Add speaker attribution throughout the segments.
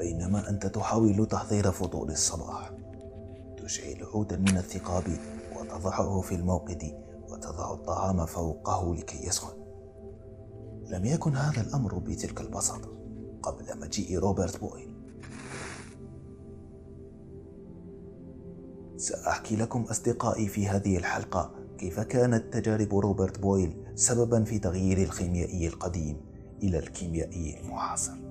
Speaker 1: بينما أنت تحاول تحضير فطور الصباح. تشعل عودا من الثقاب وتضعه في الموقد وتضع الطعام فوقه لكي يسخن. لم يكن هذا الأمر بتلك البساطة قبل مجيء روبرت بويل سأحكي لكم أصدقائي في هذه الحلقة كيف كانت تجارب روبرت بويل سببا في تغيير الخيميائي القديم إلى الكيميائي المعاصر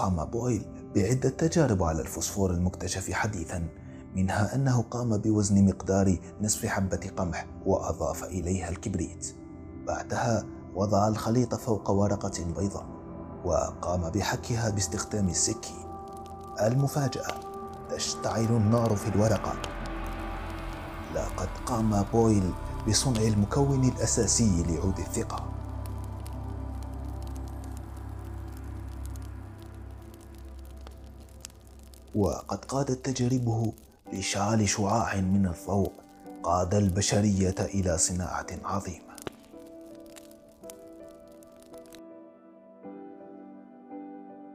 Speaker 1: قام بويل بعدة تجارب على الفوسفور المكتشف حديثا منها أنه قام بوزن مقدار نصف حبة قمح وأضاف إليها الكبريت. بعدها وضع الخليط فوق ورقة بيضاء وقام بحكها باستخدام السكين المفاجأة تشتعل النار في الورقة. لقد قام بويل بصنع المكون الأساسي لعود الثقة. وقد قادت تجاربه لإشعال شعاع من الضوء قاد البشرية إلى صناعة عظيمة.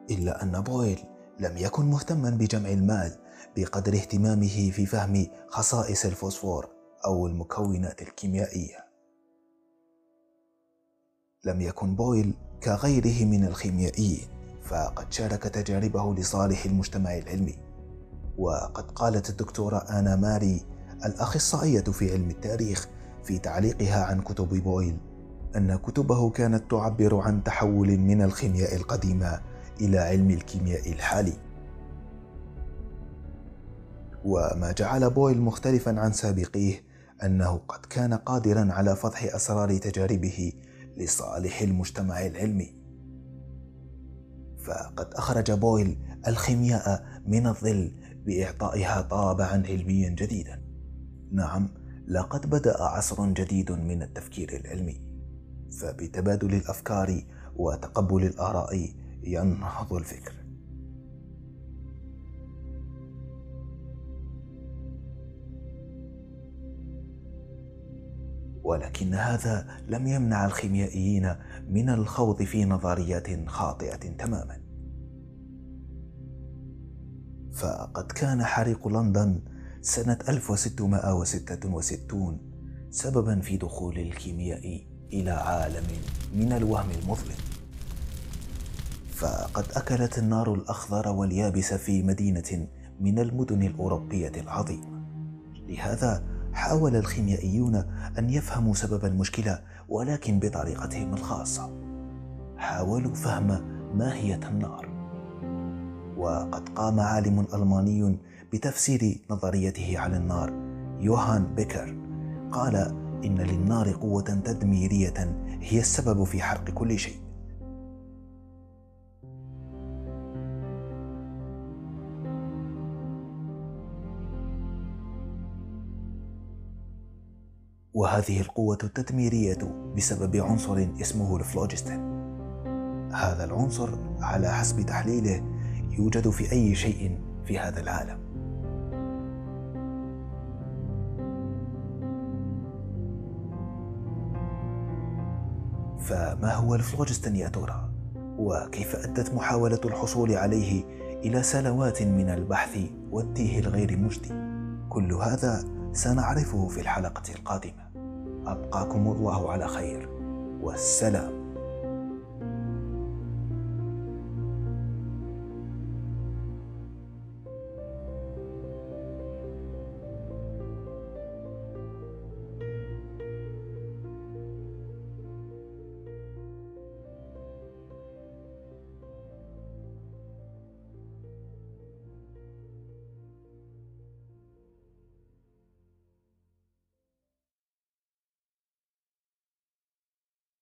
Speaker 1: إلا أن بويل لم يكن مهتما بجمع المال بقدر اهتمامه في فهم خصائص الفوسفور أو المكونات الكيميائية. لم يكن بويل كغيره من الخيميائيين فقد شارك تجاربه لصالح المجتمع العلمي. وقد قالت الدكتورة آنا ماري الأخصائية في علم التاريخ في تعليقها عن كتب بويل أن كتبه كانت تعبر عن تحول من الخيمياء القديمة إلى علم الكيمياء الحالي. وما جعل بويل مختلفا عن سابقيه أنه قد كان قادرا على فضح أسرار تجاربه لصالح المجتمع العلمي. فقد أخرج بويل الخيمياء من الظل بإعطائها طابعا علميا جديدا. نعم لقد بدأ عصر جديد من التفكير العلمي. فبتبادل الأفكار وتقبل الآراء ينهض الفكر. ولكن هذا لم يمنع الخيميائيين من الخوض في نظريات خاطئة تماما. فقد كان حريق لندن سنة 1666 سببا في دخول الكيمياء إلى عالم من الوهم المظلم. فقد أكلت النار الأخضر واليابس في مدينة من المدن الأوروبية العظيمة. لهذا حاول الخيميائيون أن يفهموا سبب المشكلة ولكن بطريقتهم الخاصة. حاولوا فهم ماهية النار. وقد قام عالم ألماني بتفسير نظريته عن النار يوهان بيكر. قال إن للنار قوة تدميرية هي السبب في حرق كل شيء. وهذه القوة التدميرية بسبب عنصر اسمه الفلوجستين هذا العنصر على حسب تحليله يوجد في أي شيء في هذا العالم فما هو الفلوجستين يا ترى؟ وكيف أدت محاولة الحصول عليه إلى سنوات من البحث والتيه الغير مجدي؟ كل هذا سنعرفه في الحلقة القادمة أبقاكم الله على خير. والسلام.